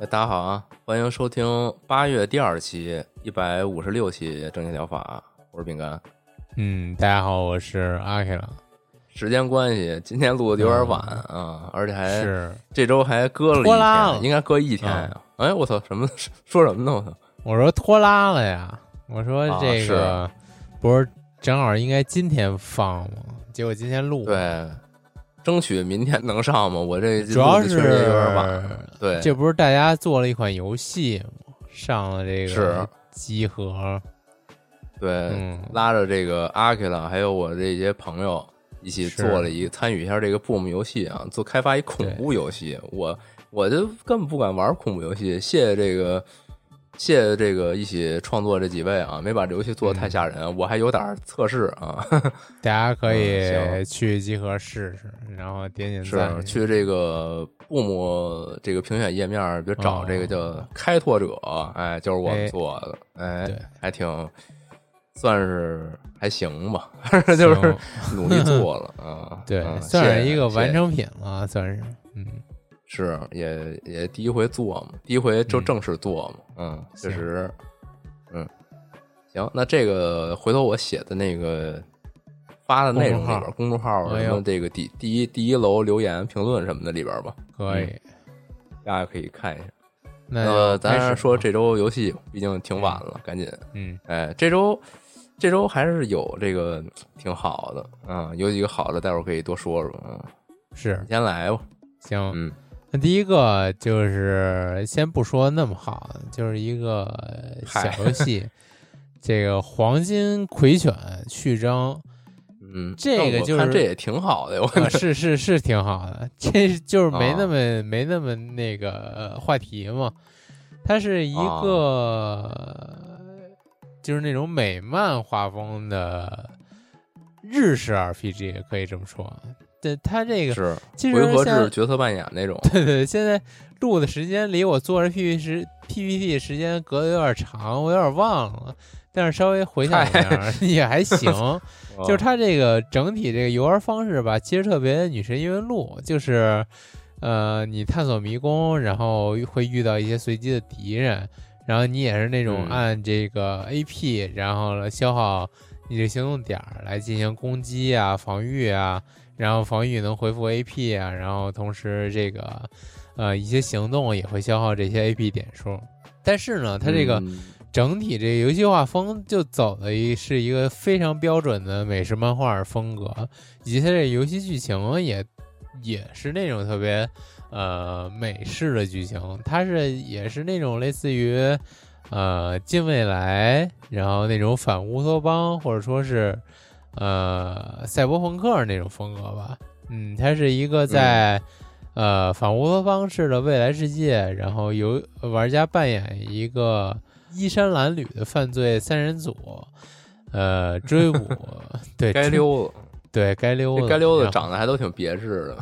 大家好啊，欢迎收听八月第二期一百五十六期正经疗法，我是饼干。嗯，大家好，我是阿 K 了。时间关系，今天录的有点晚啊，而且还是这周还搁了一拖拉了天，应该搁一天呀。哎，我操，什么 说什么呢？我操，我说拖拉了呀，我说啊这个、不是正好应该今天放吗？结果今天录，，对，争取明天能上吗？我这主要是。对，这不是大家做了一款游戏吗？上了这是个集合，对，嗯拉着这个阿 K 了，还有我这些朋友一起做了一参与一下这个 Boom 游戏啊，做开发一恐怖游戏。我我就根本不敢玩恐怖游戏，谢谢这个谢谢这个一起创作这几位啊，没把这游戏做的太吓人，我还有点测试啊，大家可嗯以去集合试试，然后点点赞。是，去这个 Boom 这个评选页面，就找这个叫开拓者，哎，就是我们哎做的，哎，对。还挺算是还行吧，就是努力做了啊，对，嗯算是一个完成品了，算是，嗯，是也也第一回做嘛，第一回就嗯正式做嘛，嗯，确实，嗯，行，那这个回头我写的那个发的内容里边，公众号什么这个第第一第一楼留言评论什么的里边吧，可以。大家可以看一下。那咱说这周游戏，毕竟挺晚了，赶紧。嗯，哎，这周这周还是有这个挺好的，嗯，有几个好的，待会儿可以多说说。嗯，是你先来吧。行。嗯，那第一个就是先不说那么好，就是一个小游戏，这个黄金葵犬序章，嗯，这个就是看这也挺好的，我啊、是是是挺好的，这就是没那么、啊没那么那个、呃话题嘛。它是一啊个、就是那种美漫画风的日式 RPG，可以这么说。对它这个是其实回合像制角色扮演那种。对对，现在录的时间离我做这 PPT 时 PPT 时间隔得有点长，我有点忘了，但是稍微回想一下也还行。就是它这个整体这个游玩方式吧，其实特别女神异闻录，就是呃，你探索迷宫，然后会遇到一些随机的敌人，然后你也是那种嗯按这个 AP，然后消耗你的行动点儿来进行攻击啊、防御啊，然后防御能恢复 AP 啊，然后同时这个呃一些行动也会消耗这些 AP 点数。但是呢，它这个嗯整体这个游戏画风就走的一是一个非常标准的美式漫画风格，以及它这游戏剧情也也是那种特别呃美式的剧情，它是也是那种类似于呃近未来，然后那种反乌托邦或者说是呃赛博朋克那种风格吧。嗯，它是一个在、呃反乌托邦式的未来世界，然后由玩家扮演一个衣衫褴褛的犯罪三人组，呃追捕 对该溜子，对该溜子这该溜子长得还都挺别致的。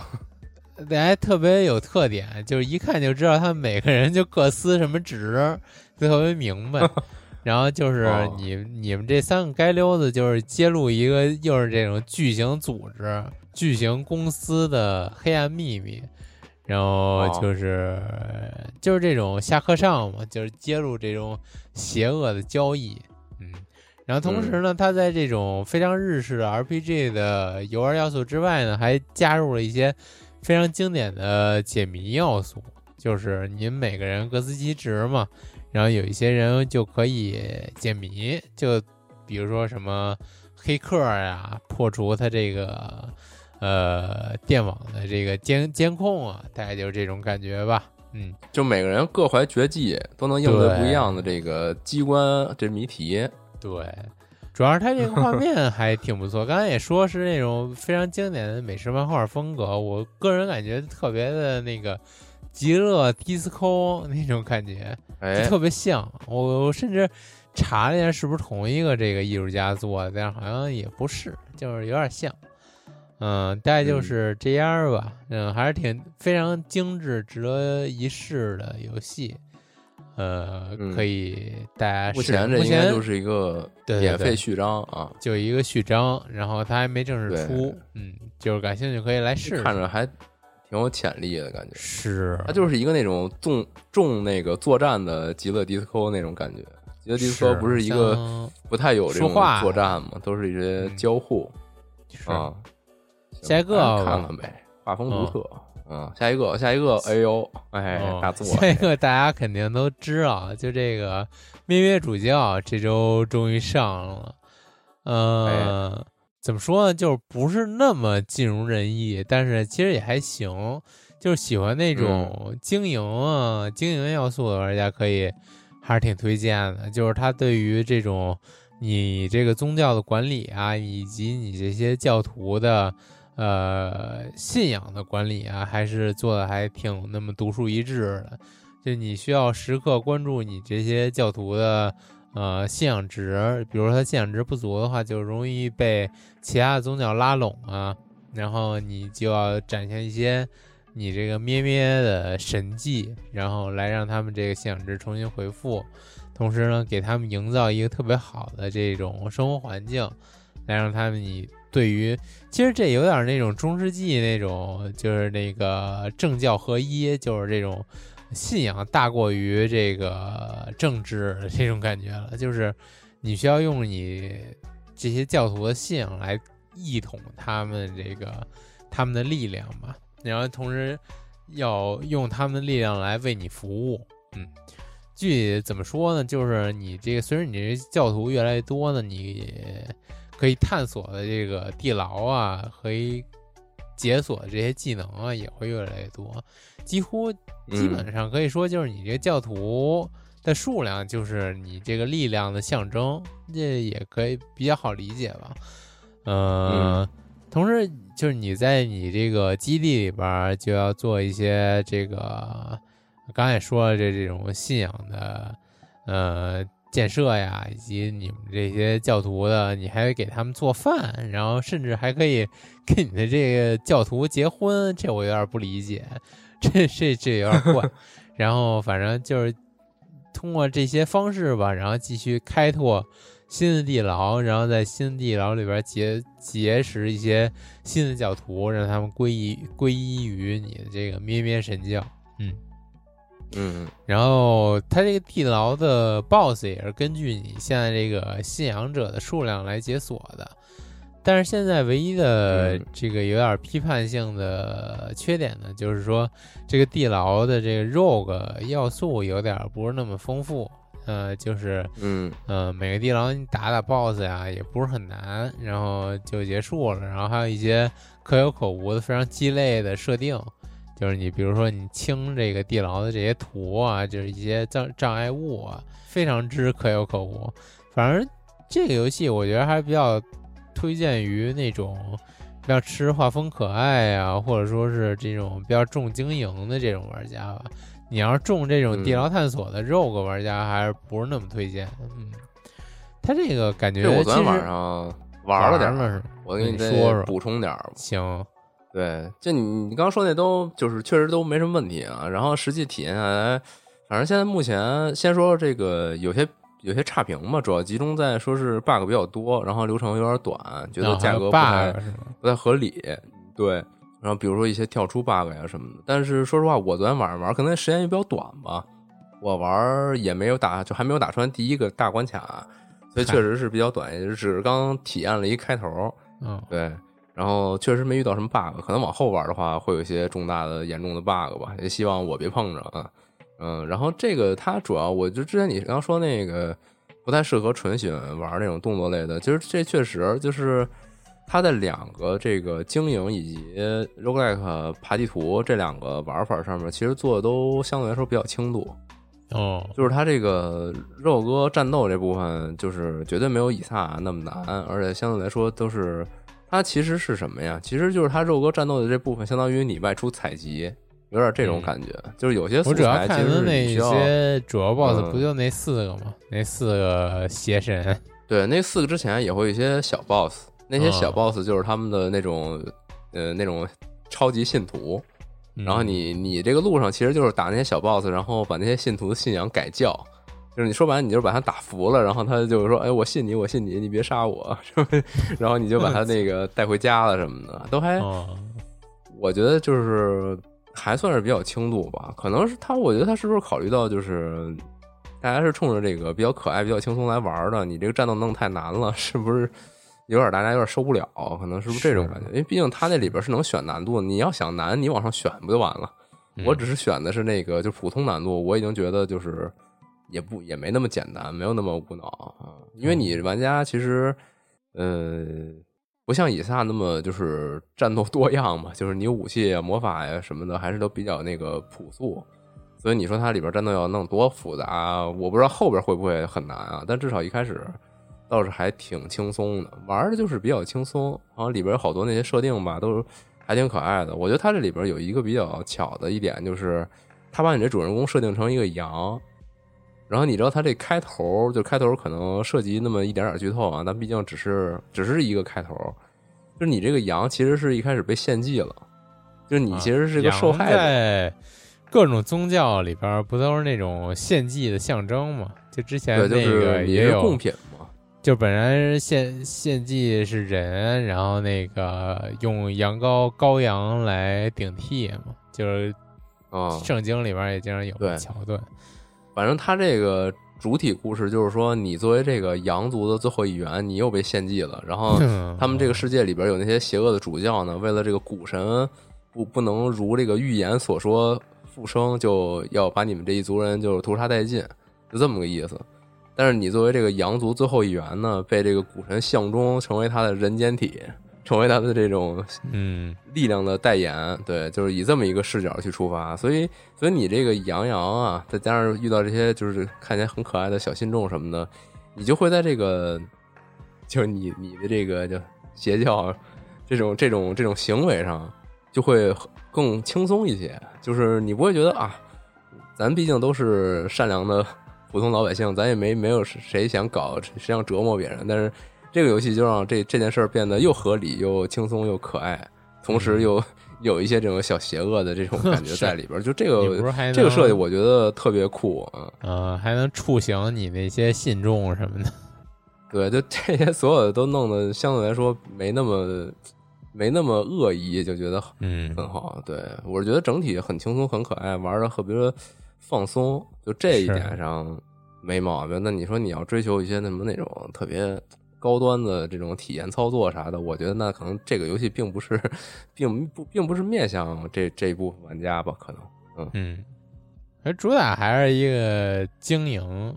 还特别有特点，就是一看就知道他们每个人就各司什么职，就特别明白。然后就是哦。你、你们这三个街溜子，就是揭露一个又是这种巨型组织、巨型公司的黑暗秘密，然后就是、就是这种下课上嘛，就是揭露这种邪恶的交易，嗯。然后同时呢，它在这种非常日式的 RPG 的游玩要素之外呢，还加入了一些非常经典的解谜要素，就是您每个人各司其职嘛，然后有一些人就可以解谜，就比如说什么黑客呀，破除他这个呃电网的这个监监控啊，大概就是这种感觉吧。嗯，就每个人各怀绝技，都能应对不一样的这个机关这谜题。对，主要是它这个画面还挺不错。刚才也说是那种非常经典的美式漫画风格，我个人感觉特别的那个极乐迪斯科那种感觉，哎，特别像。我我甚至查了一下是不是同一个这个艺术家做的，但是好像也不是，就是有点像。嗯，大概就是这样吧。嗯，还是挺非常精致、值得一试的游戏。呃，可以大家目前这应该就是一个免费序章啊，就一个序章，然后它还没正式出。嗯，就是感兴趣可以来试试。看着还挺有潜力的感觉。是，它就是一个那种重重那个作战的极乐迪斯科那种感觉。极乐迪斯科不是一个不太有这种作战嘛，都是一些交互啊。下一个看看呗，画风独特。嗯，下一个，下一个，哎呦，哎，大作。下一个大家肯定都知道，就这个《咩咩主教》这周终于上了。呃，怎么说呢？就是不是那么尽如人意，但是其实也还行。就是喜欢那种经营啊、经营要素的玩家，可以还是挺推荐的。就是他对于这种你这个宗教的管理啊，以及你这些教徒的。呃，信仰的管理啊，还是做的还挺那么独树一帜的。就你需要时刻关注你这些教徒的呃信仰值，比如说他信仰值不足的话，就容易被其他的宗教拉拢啊。然后你就要展现一些你这个咩咩的神迹，然后来让他们这个信仰值重新回复。同时呢，给他们营造一个特别好的这种生活环境，来让他们你。对于，其实这有点那种中世纪那种，就是那个政教合一，就是这种信仰大过于这个政治这种感觉了。就是你需要用你这些教徒的信仰来一统他们这个他们的力量嘛，然后同时要用他们的力量来为你服务。嗯，具体怎么说呢？就是你这个随着你这教徒越来越多呢，你。可以探索的这个地牢啊，可以解锁的这些技能啊，也会越来越多。几乎基本上可以说，就是你这个教徒的数量，就是你这个力量的象征。这也可以比较好理解吧？嗯，同时就是你在你这个基地里边就要做一些这个，刚才说了这这种信仰的，呃。建设呀，以及你们这些教徒的，你还得给他们做饭，然后甚至还可以跟你的这个教徒结婚，这我有点不理解，这这这有点怪。然后反正就是通过这些方式吧，然后继续开拓新的地牢，然后在新的地牢里边结结识一些新的教徒，让他们皈依皈依于你的这个咩咩神教。嗯。嗯，然后他这个地牢的 BOSS 也是根据你现在这个信仰者的数量来解锁的，但是现在唯一的这个有点批判性的缺点呢，就是说这个地牢的这个 rogue 要素有点不是那么丰富，呃，就是嗯嗯，每个地牢你打打 BOSS 呀也不是很难，然后就结束了，然后还有一些可有可无的非常鸡肋的设定。就是你，比如说你清这个地牢的这些图啊，就是一些障障碍物啊，非常之可有可无。反正这个游戏我觉得还是比较推荐于那种比较吃画风可爱啊，或者说是这种比较重经营的这种玩家吧。你要是重这种地牢探索的 rogue 玩家，还是不是那么推荐。嗯，他这个感觉，我昨天晚上玩了点儿，我给你说说，补充点儿。行。对，就你你刚刚说那都就是确实都没什么问题啊。然后实际体验下来，反正现在目前先说这个有些有些差评嘛，主要集中在说是 bug 比较多，然后流程有点短，觉得价格不太不太合理。对，然后比如说一些跳出 bug 呀什么的。但是说实话，我昨天晚上玩，可能时间也比较短吧，我玩也没有打，就还没有打穿第一个大关卡，所以确实是比较短，也只是刚体验了一开头。嗯，对。然后确实没遇到什么 bug，可能往后玩的话会有一些重大的、严重的 bug 吧，也希望我别碰着啊。嗯，然后这个它主要，我就之前你刚说那个不太适合纯喜欢玩那种动作类的，其实这确实就是它的两个这个经营以及 roguelike 爬地图这两个玩法上面，其实做的都相对来说比较轻度。哦，就是它这个肉鸽战斗这部分，就是绝对没有以撒那么难，而且相对来说都是它其实是什么呀？其实就是它肉鸽战斗的这部分，相当于你外出采集，有点这种感觉。就是有些素我主要材其实是看的那你需要些主要 BOSS 嗯不就那四个吗？那四个邪神，对那四个之前也会有一些小 boss，那些小哦 boss 就是他们的那种呃那种超级信徒。然后你你这个路上其实就是打那些小 boss，然后把那些信徒的信仰改教，就是你说白了，你就是把他打服了，然后他就是说，哎，我信你，我信你，你别杀我，是吧？然后你就把他那个带回家了什么的，都还哦，我觉得就是还算是比较轻度吧。可能是他，我觉得他是不是考虑到就是大家是冲着这个比较可爱、比较轻松来玩的，你这个战斗弄太难了，是不是？有点大家有点受不了，可能是不是这种感觉？因为毕竟他那里边是能选难度，你要想难，你往上选不就完了？我只是选的是那个就普通难度，我已经觉得就是也不也没那么简单，没有那么无脑啊。因为你玩家其实呃不像以撒那么就是战斗多样嘛，就是你武器啊、魔法呀、什么的，还是都比较那个朴素。所以你说它里边战斗要弄多复杂，我不知道后边会不会很难啊。但至少一开始倒是还挺轻松的，玩的就是比较轻松。然后里边有好多那些设定吧，都还挺可爱的。我觉得它这里边有一个比较巧的一点，就是它把你这主人公设定成一个羊，然后你知道它这开头就开头可能涉及那么一点点剧透啊，但毕竟只是只是一个开头，就是你这个羊其实是一开始被献祭了，就是你其实是个受害者。羊在各种宗教里边不都是那种献祭的象征吗？就之前那个也有贡，品嘛，就本来献献祭是人，然后那个用羊羔羔羊来顶替嘛，就是啊、圣经里边也经常有桥段。反正他这个主体故事就是说，你作为这个羊族的最后一员，你又被献祭了。然后他们这个世界里边有那些邪恶的主教呢，为了这个古神不不能如这个预言所说复生，就要把你们这一族人就是屠杀殆尽，就这么个意思。但是你作为这个羊族最后一员呢，被这个古神相中，成为他的人间体，成为他的这种嗯，力量的代言，对，就是以这么一个视角去出发，所以，所以你这个杨洋啊，再加上遇到这些就是看起来很可爱的小信众什么的，你就会在这个，就是你你的这个就邪教这种这种这种行为上，就会更轻松一些，就是你不会觉得啊，咱毕竟都是善良的普通老百姓，咱也没没有谁想搞谁想折磨别人，但是这个游戏就让这这件事儿变得又合理又轻松又可爱，同时又有一些这种小邪恶的这种感觉 在里边儿。就这个这个设计，我觉得特别酷啊！呃还能触醒你那些信众什么的。对，就这些所有的都弄得相对来说没那么没那么恶意，就觉得嗯，很好。对我是觉得整体很轻松很可爱，玩的特别放松，就这一点上没毛病。那你说你要追求一些什么那种特别高端的这种体验操作啥的，我觉得那可能这个游戏并不是，并不并不是面向这这一部分玩家吧？可能，嗯嗯，而主打还是一个经营，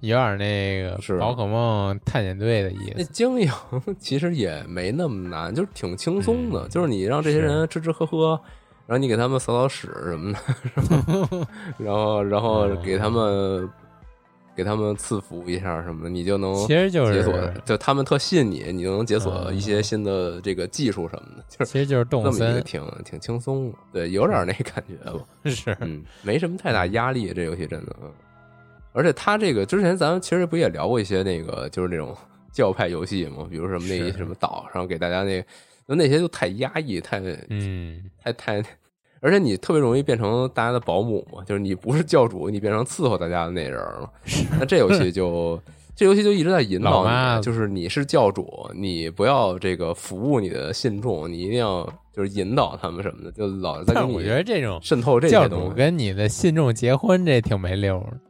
有点那个是啊宝可梦探险队的意思那。经营 其实也没那么难，就是挺轻松的。嗯就是你让这些人吃吃喝喝，然后你给他们扫扫屎什么的，然后然后哦给他们给他们赐福一下什么的，你就能其实就是解锁。就他们特信你，你就能解锁嗯一些新的这个技术什么的，就是其实就是动这么一个森，挺挺轻松的。对，有点那感觉吧。是嗯，没什么太大压力，这游戏真的。嗯，而且他这个之前咱们其实不也聊过一些那个就是那种 教派游戏嘛，比如什么那是什么岛上给大家那那那些就太压抑，太嗯，太太，而且你特别容易变成大家的保姆嘛，就是你不是教主，你变成伺候大家的那人了。那这游戏就。这游戏就一直在引导你，就是你是教主，你不要这个服务你的信众，你一定要就是引导他们什么的，就老在给你我觉你得这种渗透这教些东西。主跟你的信众结婚，这挺没溜儿的。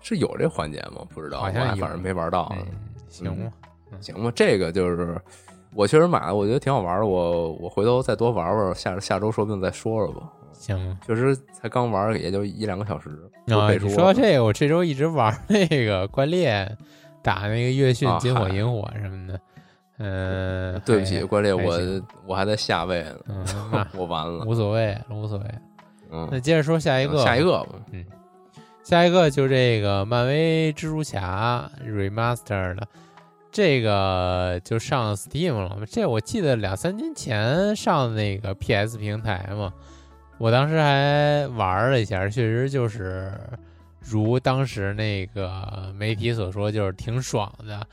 是有这环节吗？不知道，好像反正没玩到。嗯，行吧，行吧，这个就是我确实买了，我觉得挺好玩的。我我回头再多玩玩，下下周说不定再说说吧。行，确实才刚玩也就一两个小时。啊，你说到这个，我这周一直玩那个关猎，打那个月讯、金火、萤火什么的。嗯，对不起，关猎，我我还在下位呢。嗯，我完了，无所谓，无所谓。嗯，那接着说下一个，下一个吧，嗯，下一个就这个漫威蜘蛛侠 remaster 的。这个就上 Steam 了，这我记得两三年前上的那个 PS 平台嘛，我当时还玩了一下，确实就是如当时那个媒体所说，就是挺爽的，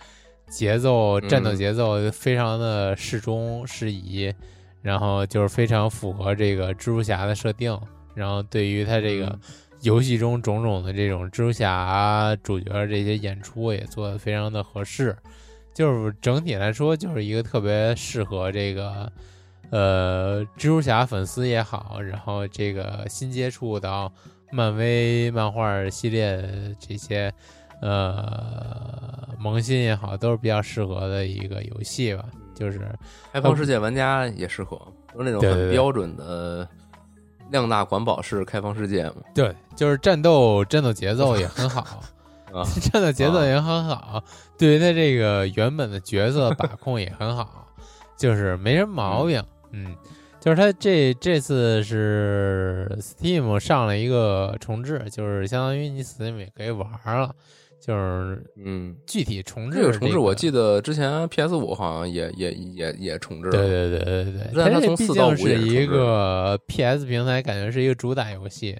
节奏战斗节奏非常的适中适宜，然后就是非常符合这个蜘蛛侠的设定，然后对于他这个游戏中种种的这种蜘蛛侠主角这些演出也做的非常的合适。就是整体来说，就是一个特别适合这个，呃，蜘蛛侠粉丝也好，然后这个新接触到漫威漫画系列这些，呃，萌新也好，都是比较适合的一个游戏吧。就是开放世界玩家也适合，都是那种很标准的量大管饱式开放世界嘛。对，就是战斗战斗节奏也很好。啊，真的节奏也很好，对于他这个原本的角色把控也很好，就是没什么毛病。嗯，就是他这这次是 Steam 上了一个重置，就是相当于你 Steam 也可以玩了。就是嗯，具体重置这个重置，我记得之前 PS 五好像也也也也重置了。对对对对对，但它从四到五是一个 PS 平台，感觉是一个主打游戏。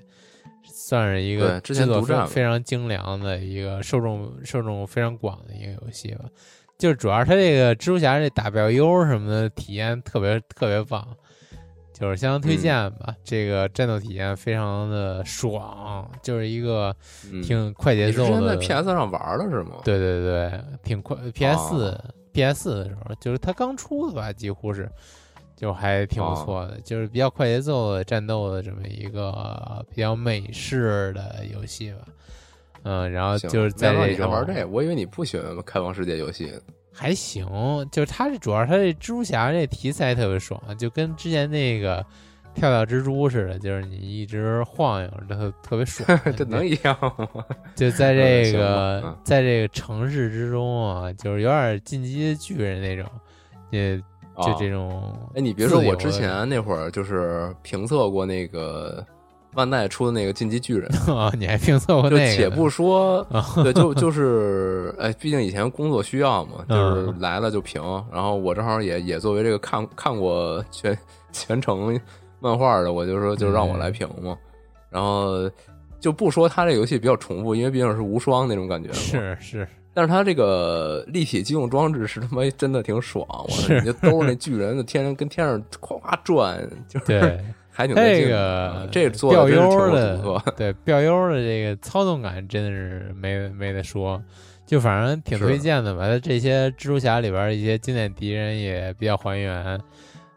算是一个制作非常精良的一个受众受众非常广的一个游戏吧，就是主要它这个蜘蛛侠这打标 U 什么的体验特别特别棒，就是相当推荐吧。这个战斗体验非常的爽，就是一个挺快节奏的。在 PS 上玩的是吗？对对对，挺快。PS 四 PS 四的时候，就是它刚出的吧，几乎是。就还挺不错的，就是比较快节奏的战斗的这么一个比较美式的游戏吧。嗯，然后就是在这种玩这，我以为你不喜欢开放世界游戏。还行，就是它这主要它这蜘蛛侠这题材特别爽，就跟之前那个跳跳蜘蛛似的，就是你一直晃悠，特特别爽。这能一样吗？就在 这个在这个城市之中啊，就是有点进击巨人那种，也。就这种，哎，你别说，我之前那会儿就是评测过那个万代出的那个《进击巨人》啊，你还评测过那个？且不说，对，就就是，哎，毕竟以前工作需要嘛，就是来了就评。然后我正好也也作为这个看看过全全程漫画的，我就说就让我来评嘛。然后就不说他这游戏比较重复，因为毕竟是无双那种感觉。是是。但是它这个立体机动装置是他妈真的挺爽，我你就兜着那巨人，就天天跟天上夸夸转，就是还 挺这个这标优的对标优的这个操纵感真的是没没得说，就反正挺推荐的吧。它这些蜘蛛侠里边一些经典敌人也比较还原，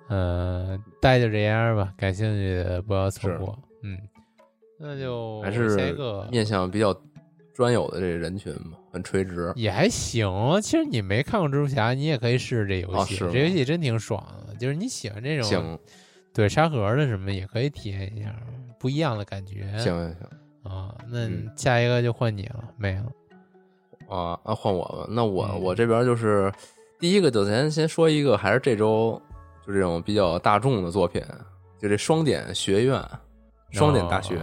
嗯，大概就这样吧。感兴趣的不要错过，嗯，那就还是面向比较。专有的这人群嘛，很垂直，也还行。其实你没看过蜘蛛侠，你也可以试试这游戏。这游戏真挺爽的，就是你喜欢这种对沙盒的什么，也可以体验一下不一样的感觉。行行行啊，那下一个就换你了，没了啊啊，换我吧。那我我这边就是第一个，就咱先说一个，还是这周就这种比较大众的作品，就这双点学院、双点大学，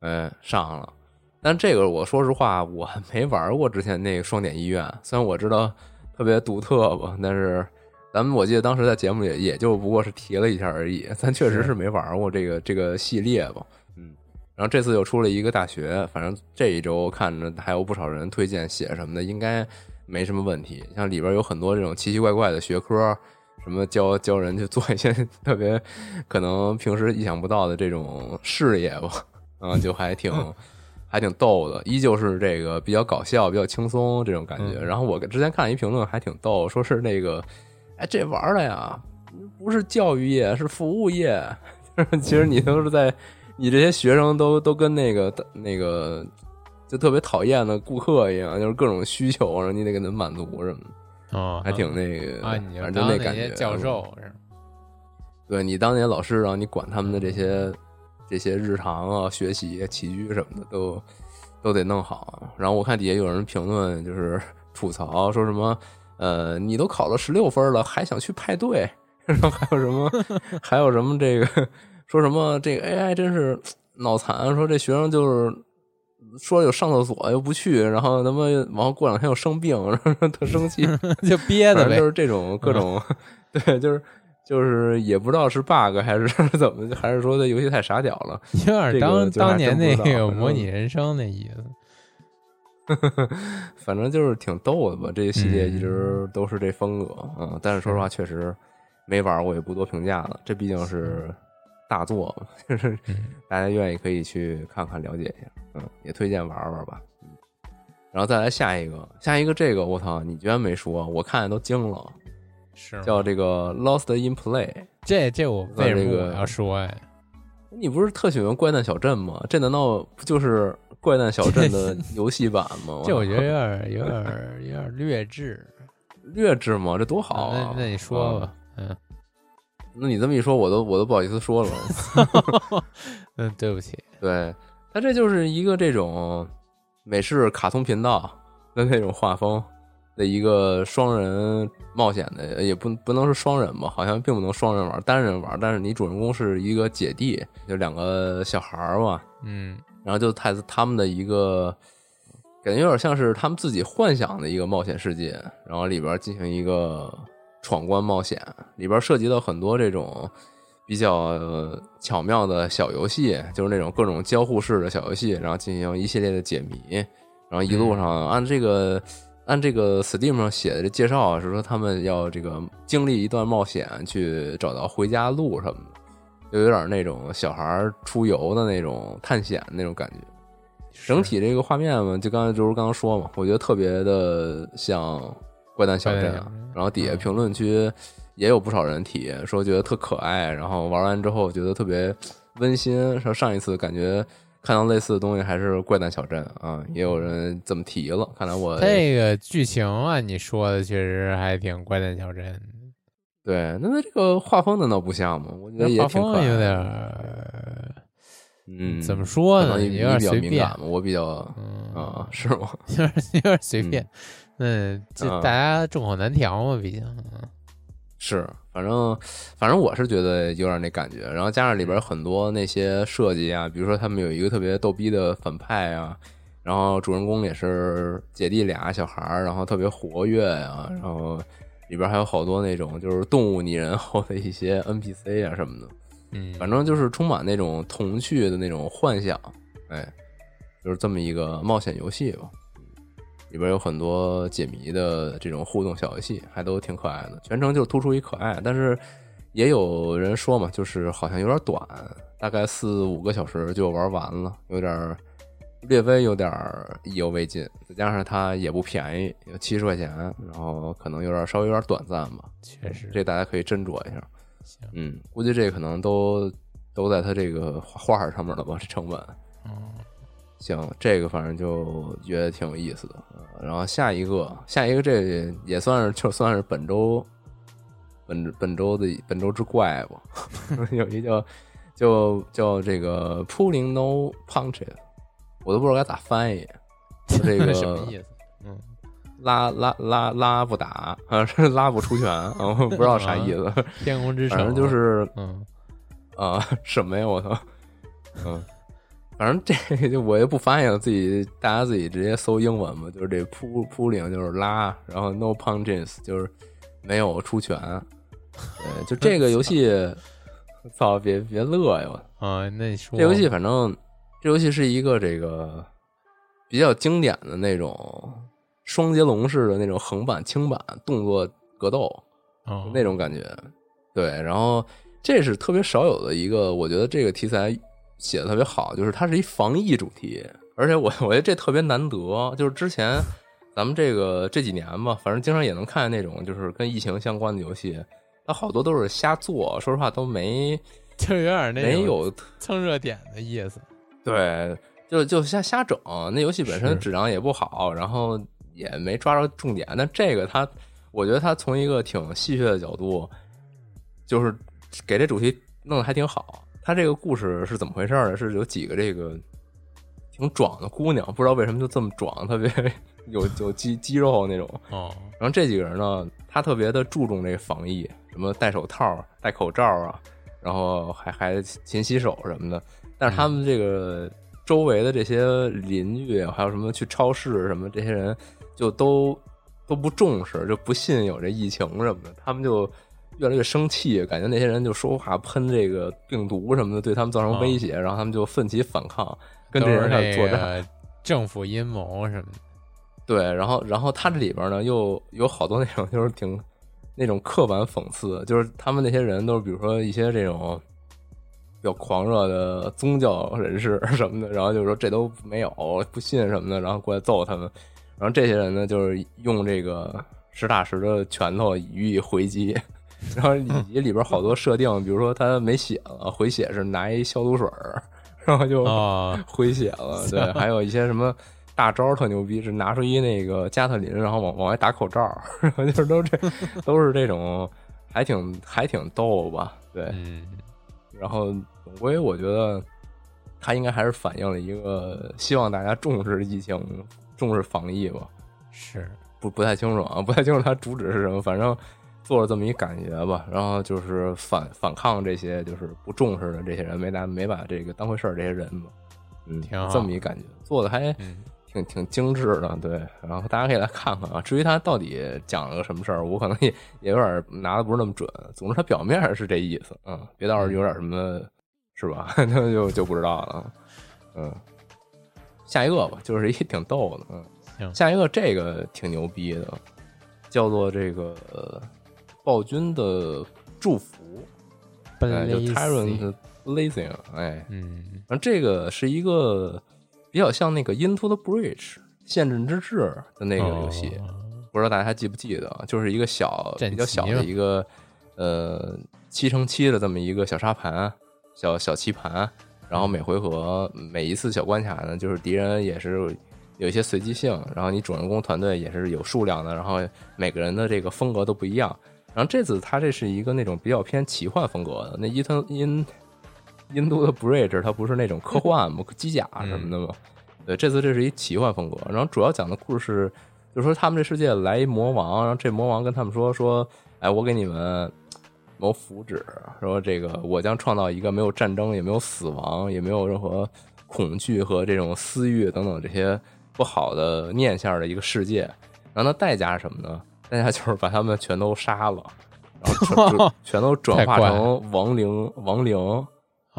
哎上了。但这个我说实话，我没玩过之前那个双点医院。虽然我知道特别独特吧，但是咱们我记得当时在节目里也就不过是提了一下而已。咱确实是没玩过这个这个系列吧。嗯，然后这次又出了一个大学，反正这一周看着还有不少人推荐写什么的，应该没什么问题。像里边有很多这种奇奇怪怪的学科，什么教教人去做一些 特别可能平时意想不到的这种事业吧，嗯，就还挺。还挺逗的，依旧是这个比较搞笑、比较轻松这种感觉。然后我之前看一评论还挺逗，说是那个，哎，这玩的呀，不是教育业，是服务业。其实你都是在，你这些学生都都跟那个那个就特别讨厌的顾客一样，就是各种需求，然后你得给他满足什么的。哦，还挺那个反正当就感觉。教授是？对你当年老师让你管他们的这些这些日常啊、学习、起居什么的，都都得弄好。然后我看底下有人评论，就是吐槽说什么，呃，你都考了十六分了，还想去派对？然后还有什么，还有什么这个说什么这个 AI 真是脑残，说这学生就是说有上厕所又不去，然后他妈然后过两天又生病，然后特生气，就憋的呗就。是这种各种，对，就是就是也不知道是 bug 还是 怎么，还是说这游戏太傻屌了。有点当当年那个模拟人生那意思。反正就是挺逗的吧，这个系列嗯一直都是这风格，嗯，但是说实话，确实没玩过，也不多评价了。这毕竟是大作嘛，就是嗯大家愿意可以去看看了解一下，嗯，也推荐玩玩吧。嗯，然后再来下一个，下一个这个我操，你居然没说，我看见都惊了，是叫这个 Lost in Play。这这我为什么这个我要说呀？你不是特喜欢怪诞小镇吗？这难道不就是怪诞小镇的 游戏版吗？这我觉得有点有点有点劣质。劣质吗？这多好啊！那那你说吧，嗯那你这么一说，我都我都不好意思说了。嗯，对不起，对，它这就是一个这种美式卡通频道的那种画风的一个双人冒险的，也不不能是双人吧，好像并不能双人玩，单人玩。但是你主人公是一个姐弟，就两个小孩儿嘛，嗯然后就他他们的一个感觉有点像是他们自己幻想的一个冒险世界，然后里边进行一个闯关冒险，里边涉及到很多这种比较呃巧妙的小游戏，就是那种各种交互式的小游戏，然后进行一系列的解谜，然后一路上按这个。按这个 Steam 上写的这介绍啊是说，他们要这个经历一段冒险，去找到回家路什么的。就有点那种小孩儿出游的那种探险那种感觉。整体这个画面嘛，就刚才就是刚刚说嘛，我觉得特别的像《怪诞小镇怪诞小》镇，然后底下评论区也有不少人提说觉得特可爱，然后玩完之后觉得特别温馨。说上一次感觉看到类似的东西还是《怪诞小镇》啊，也有人这么提了。看来我这个剧情啊，你说的确实还挺怪诞小镇，对，那那这个画风难道不像吗？我觉得画也挺可爱的风有点嗯，怎么说呢？有点随便敏感，嘛，我比较嗯啊，是吗？有点有点随便。嗯，这啊大家众口难调嘛，毕竟。嗯是，反正反正我是觉得有点那感觉，然后加上里边很多那些设计啊，比如说他们有一个特别逗逼的反派啊，然后主人公也是姐弟俩小孩儿，然后特别活跃呀、然后里边还有好多那种就是动物拟人 后的一些 NPC 啊什么的，嗯，反正就是充满那种童趣的那种幻想，哎，就是这么一个冒险游戏吧。里边有很多解谜的这种互动小游戏，还都挺可爱的。全程就突出一可爱，但是也有人说嘛，就是好像有点短，大概四五个小时就玩完了，有点略微有点意犹未尽。再加上它也不便宜，有七十块钱，然后可能有点稍微有点短暂吧。确实这大家可以斟酌一下。嗯，估计这可能都都在它这个画儿上面了吧，这成本。嗯行，这个反正就觉得挺有意思的。呃然后下一个，下一个这也算是就算是本周本本周的本周之怪吧。有一叫叫叫这个 Pulling No Punches，我都不知道该咋翻译。这个 什么意思？嗯，拉拉拉拉不打啊，是拉不出拳啊，我不知道啥意思。天空之城，反正就是嗯，啊，什么呀，我操，嗯，反正这我也不翻译了，自己大家自己直接搜英文嘛，就是这扑扑领就是拉，然后 no punches 就是没有出拳，对，就这个游戏，操，别别乐呀，我啊，那你说这游戏反正这游戏是一个这个比较经典的那种双截龙式的那种横版轻版动作格斗，哦那种感觉。对，然后这是特别少有的一个，我觉得这个题材写的特别好，就是它是一防疫主题，而且我我觉得这特别难得，就是之前咱们这个这几年吧，反正经常也能看见那种就是跟疫情相关的游戏，它好多都是瞎做，说实话都没 就有点那没有蹭热点的意思。对，就就瞎瞎整，那游戏本身质量也不好，然后也没抓着重点。但这个它，我我觉得它从一个挺戏谑的角度，就是给这主题弄得还挺好。他这个故事是怎么回事呢？是有几个这个挺壮的姑娘，不知道为什么就这么壮，特别 有 有肌肌肉那种。哦，然后这几个人呢，他特别的注重这个防疫，什么戴手套、戴口罩啊，然后还还勤洗手什么的。但是他们这个周围的这些邻居，还有什么去超市什么这些人，就都都不重视，就不信有这疫情什么的，他们就越来越生气，感觉那些人就说话喷这个病毒什么的，对他们造成威胁，然后他们就奋起反抗，跟这人开始作战。政府阴谋什么的。对，然后然后他这里边呢又有好多那种 就是挺那种刻板讽刺，就是他们那些人都是比如说一些这种比较狂热的宗教人士 什么的，然后就说这都没有不信什么的，然后过来揍他们。然后这些人呢就是用这个实打实的拳头予以回击，然后以及里边好多设定，比如说他没血了，回血是拿一消毒水儿，然后就 回血了。对，还有一些什么。大招特牛逼，是拿出一那个加特林，然后往往外打口罩，然后就是都这 都是这种，还挺还挺逗吧？对，然后总归我觉得他应该还是反映了一个希望大家重视疫情、重视防疫吧。是不不太清楚啊，不太清楚他主旨是什么，反正做了这么一感觉吧。然后就是反反抗这些就是不重视的这些人，没拿没把这个当回事儿这些人吧。嗯，挺好，这么一感觉，做的还。挺挺精致的，对，然后大家可以来看看啊。至于他到底讲了个什么事儿，我可能也也有点拿的不是那么准。总之，他表面是这意思，嗯，别到时候有点什么，是吧？那 就就不知道了。嗯，下一个吧，就是一挺逗的，嗯，下一个这个挺牛逼的，叫做这个暴君的祝福，哎，就 Tyrant Blazing，哎，嗯，然后这个是一个。比较像那个《Into the Breach》限制之治的那个游戏，不知道大家还记不记得？就是一个小比较小的一个呃七乘七的这么一个小沙盘，小小棋盘。然后每回合每一次小关卡呢，就是敌人也是有一些随机性，然后你主人公团队也是有数量的，然后每个人的这个风格都不一样。然后这次它这是一个那种比较偏奇幻风格的，那伊藤因。印度的 Bridge，它不是那种科 幻嘛，机甲什么的嘛。对，这次这是一奇幻风格。然后主要讲的故事，就是说他们这世界来一魔王，然后这魔王跟他们说说，哎，我给你们谋福祉，说这个我将创造一个没有战争，也没有死亡，也没有任何恐惧和这种私欲等等这些不好的念想的一个世界。然后那代价是什么呢？代价就是把他们全都杀了，然后 全都转化成亡灵，亡灵。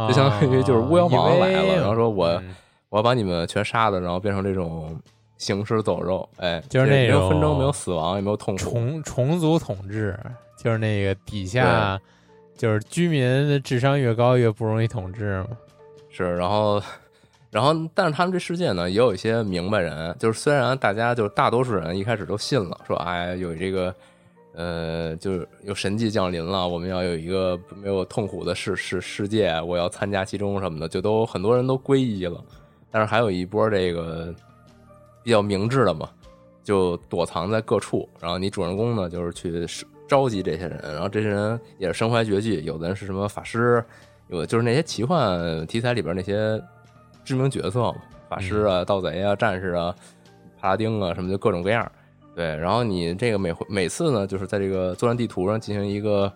就相当于就是巫妖王来了，然后说我我要把你们全杀了，然后变成这种行尸走肉，哎，就是那种没有纷争，没有死亡，也没有痛苦，重重组统治，就是那个底下就是居民的智商越高越不容易统治嘛。是，然后然后但是他们这世界呢，也有一些明白人，就是虽然大家就是大多数人一开始都信了，说哎有这个。呃，就是有神迹降临了，我们要有一个没有痛苦的世世世界，我要参加其中什么的，就都很多人都皈依了。但是还有一波这个比较明智的嘛，就躲藏在各处。然后你主人公呢，就是去召集这些人，然后这些人也是身怀绝技，有的人是什么法师，有的就是那些奇幻题材里边那些知名角色嘛，法师啊、盗贼啊、战士啊、帕拉丁啊，什么就各种各样。对，然后你这个每回每次呢，就是在这个作战地图上进行一个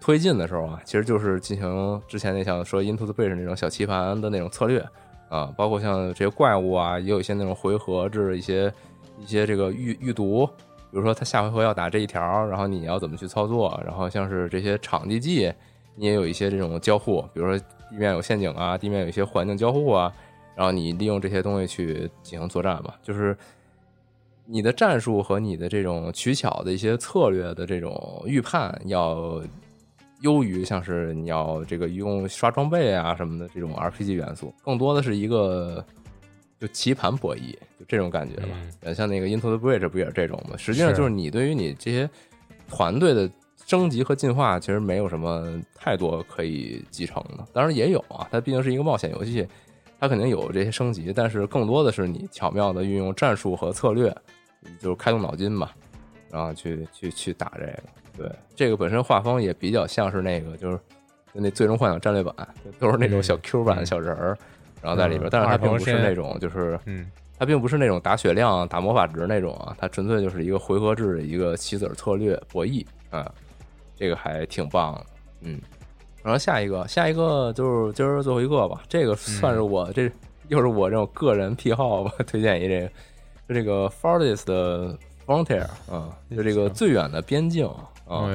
推进的时候啊，其实就是进行之前那像说 Into the Breach 那种小棋盘的那种策略啊，包括像这些怪物啊，也有一些那种回合制一些一些这个预预读，比如说他下回合要打这一条，然后你要怎么去操作，然后像是这些场地技，你也有一些这种交互，比如说地面有陷阱啊，地面有一些环境交互啊，然后你利用这些东西去进行作战嘛，就是。你的战术和你的这种取巧的一些策略的这种预判要优于像是你要这个用刷装备啊什么的这种 RPG 元素，更多的是一个就棋盘博弈，就这种感觉吧。呃，像那个 Into the Bridge 不也是这种吗？实际上就是你对于你这些团队的升级和进化，其实没有什么太多可以继承的。当然也有啊，它毕竟是一个冒险游戏，它肯定有这些升级，但是更多的是你巧妙的运用战术和策略。就是开动脑筋吧，然后去去去打这个。对，这个本身画风也比较像是那个，就是就那《最终幻想》战略版，都是那种小 Q 版的小人儿，然后在里边，嗯但是它并不是那种就是嗯它并不是那种打血量、打魔法值那种啊，它纯粹就是一个回合制的一个棋子儿策略博弈啊，这个还挺棒的，嗯。然后下一个，下一个就是今儿最后一个吧，这个算是我、这又是我这种个人癖好吧，推荐一这个，就这个 Farthest 的 Frontier 啊，就这个最远的边境啊，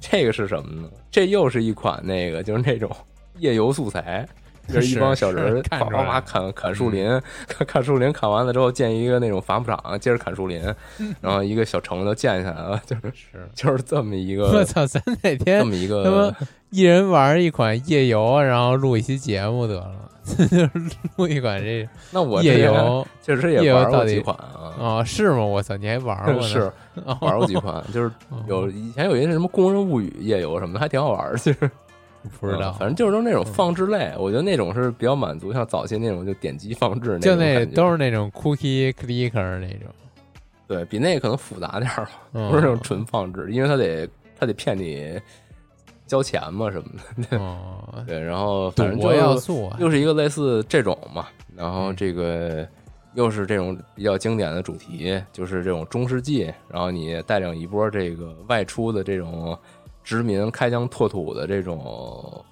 这个是什么呢？这又是一款那个就是那种夜游素材，就是一帮小人是儿啪啪啪砍砍树林，砍砍树林，砍完了之后建一个那种伐木场，接着砍树林，然后一个小城就建起来了，就是是，就是这么一个我个操，咱哪天这么一个他个妈一人玩一款夜游，然后录一期节目得了，就是录一款这 那我夜游确实也玩过几款啊，啊？是吗？我操，你还玩过呢？是哦玩过几款，就是有以前有一些什么工人物语夜游什么的，还挺好玩的，其实。不知道，嗯反正就是都是那种放置类，我觉得那种是比较满足，像早期那种就点击放置就那都是那种 cookie clicker 那种，对比那个可能复杂点儿不是那种纯放置，因为他得他得骗你交钱嘛什么的，哦，对，然后反正就要素啊，又是一个类似这种嘛，然后嗯。这个又是这种比较经典的主题，就是这种中世纪，然后你带领一波这个外出的这种殖民开疆拓土的这种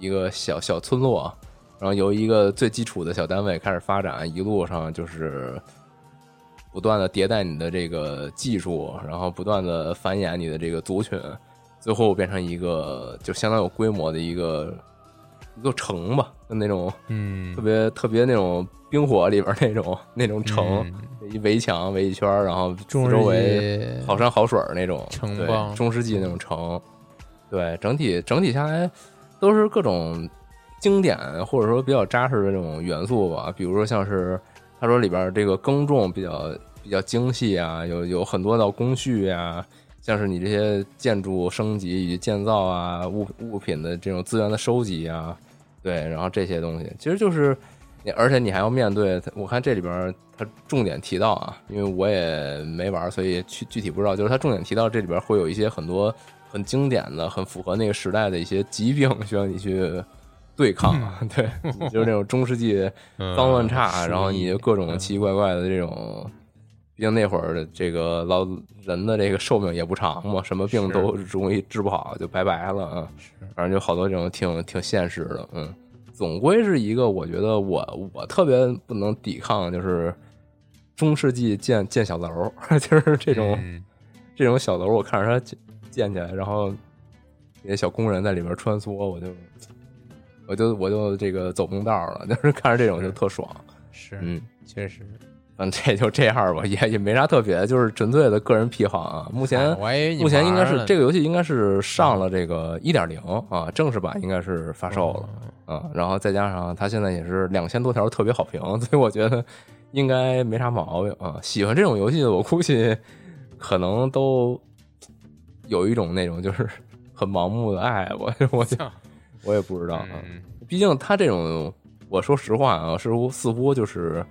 一个小小村落，然后由一个最基础的小单位开始发展，一路上就是不断的迭代你的这个技术，然后不断的繁衍你的这个族群，最后变成一个就相当有规模的一个一座城吧，就那种嗯。特，别特别那种冰火里边那种那种城，嗯。一围墙围一圈儿，然后四周围好山好水儿那种对城对中世纪那种城，对，整体整体下来都是各种经典或者说比较扎实的这种元素吧，比如说像是他说里边这个耕种比较比较精细啊，有有很多道工序啊，像是你这些建筑升级与建造啊，物物品的这种资源的收集啊，对，然后这些东西其实就是你，而且你还要面对，我看这里边他重点提到啊，因为我也没玩，所以具具体不知道，就是他重点提到这里边会有一些很多很经典的、很符合那个时代的一些疾病需要你去对抗，对，就是那种中世纪嗯脏乱差，鼠然后你就各种奇奇怪怪的这种。毕竟那会儿这个老人的这个寿命也不长嘛，什么病都容易治不好，就拜拜了啊。反正就好多这种挺挺现实的，嗯，总归是一个我觉得我我特别不能抵抗，就是中世纪建建小楼儿，就是这种、嗯这种小楼，我看着它建建起来，然后那些小工人在里边穿梭，我就我就我就这个走不动道了，就是看着这种就特爽，是，嗯。确实。反正这就这样吧，也也没啥特别，就是纯粹的个人癖好啊。目前目前应该是这个游戏应该是上了这个一点零啊，正式版应该是发售了嗯啊。然后再加上它现在也是两千多条特别好评，所以我觉得应该没啥毛病啊。喜欢这种游戏的，我估计可能都有一种那种就是 很盲目的爱，我我 我也不知道啊。嗯毕竟它这种，我说实话啊，似乎似乎就是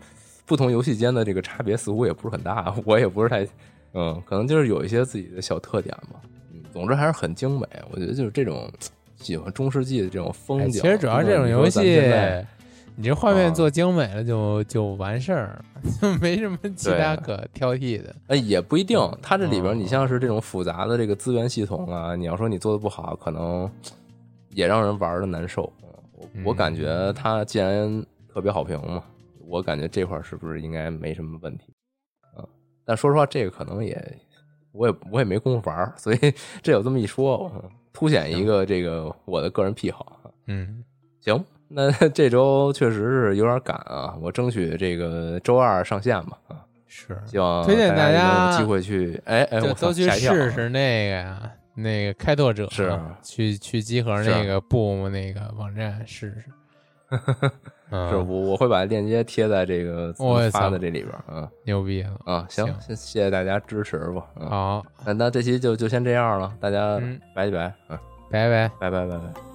不同游戏间的这个差别似乎也不是很大，我也不是太，嗯，可能就是有一些自己的小特点吧。嗯，总之还是很精美。我觉得就是这种 喜欢中世纪的这种风景。哎其实主要这种游戏，你这画面啊做精美了就就完事儿，就没什么其他可挑剔的。哎，也不一定。它这里边，嗯你像是这种复杂的这个资源系统啊，你要说你做的不好，可能也让人玩的难受。嗯我感觉它既然特别好评嘛，我感觉这块儿是不是应该没什么问题？啊，但说实话，这个可能也我也我也没工夫玩儿，所以 这有这么一说，嗯凸显一个这个我的个人癖好。嗯，行，那 这周确实是有点赶啊，我争取这个周二上线吧。啊，是，希望推荐大家有机会去，哎哎，都去试试那个呀，那个开拓者是去去集合那个 Boom 那个网站试试。嗯是我我会把链接贴在这个我发的这里边儿啊牛逼啊。啊，行，行谢谢谢大家支持吧。嗯，好，那那这期就就先这样了，大家嗯拜一拜，啊，拜拜。拜拜拜拜。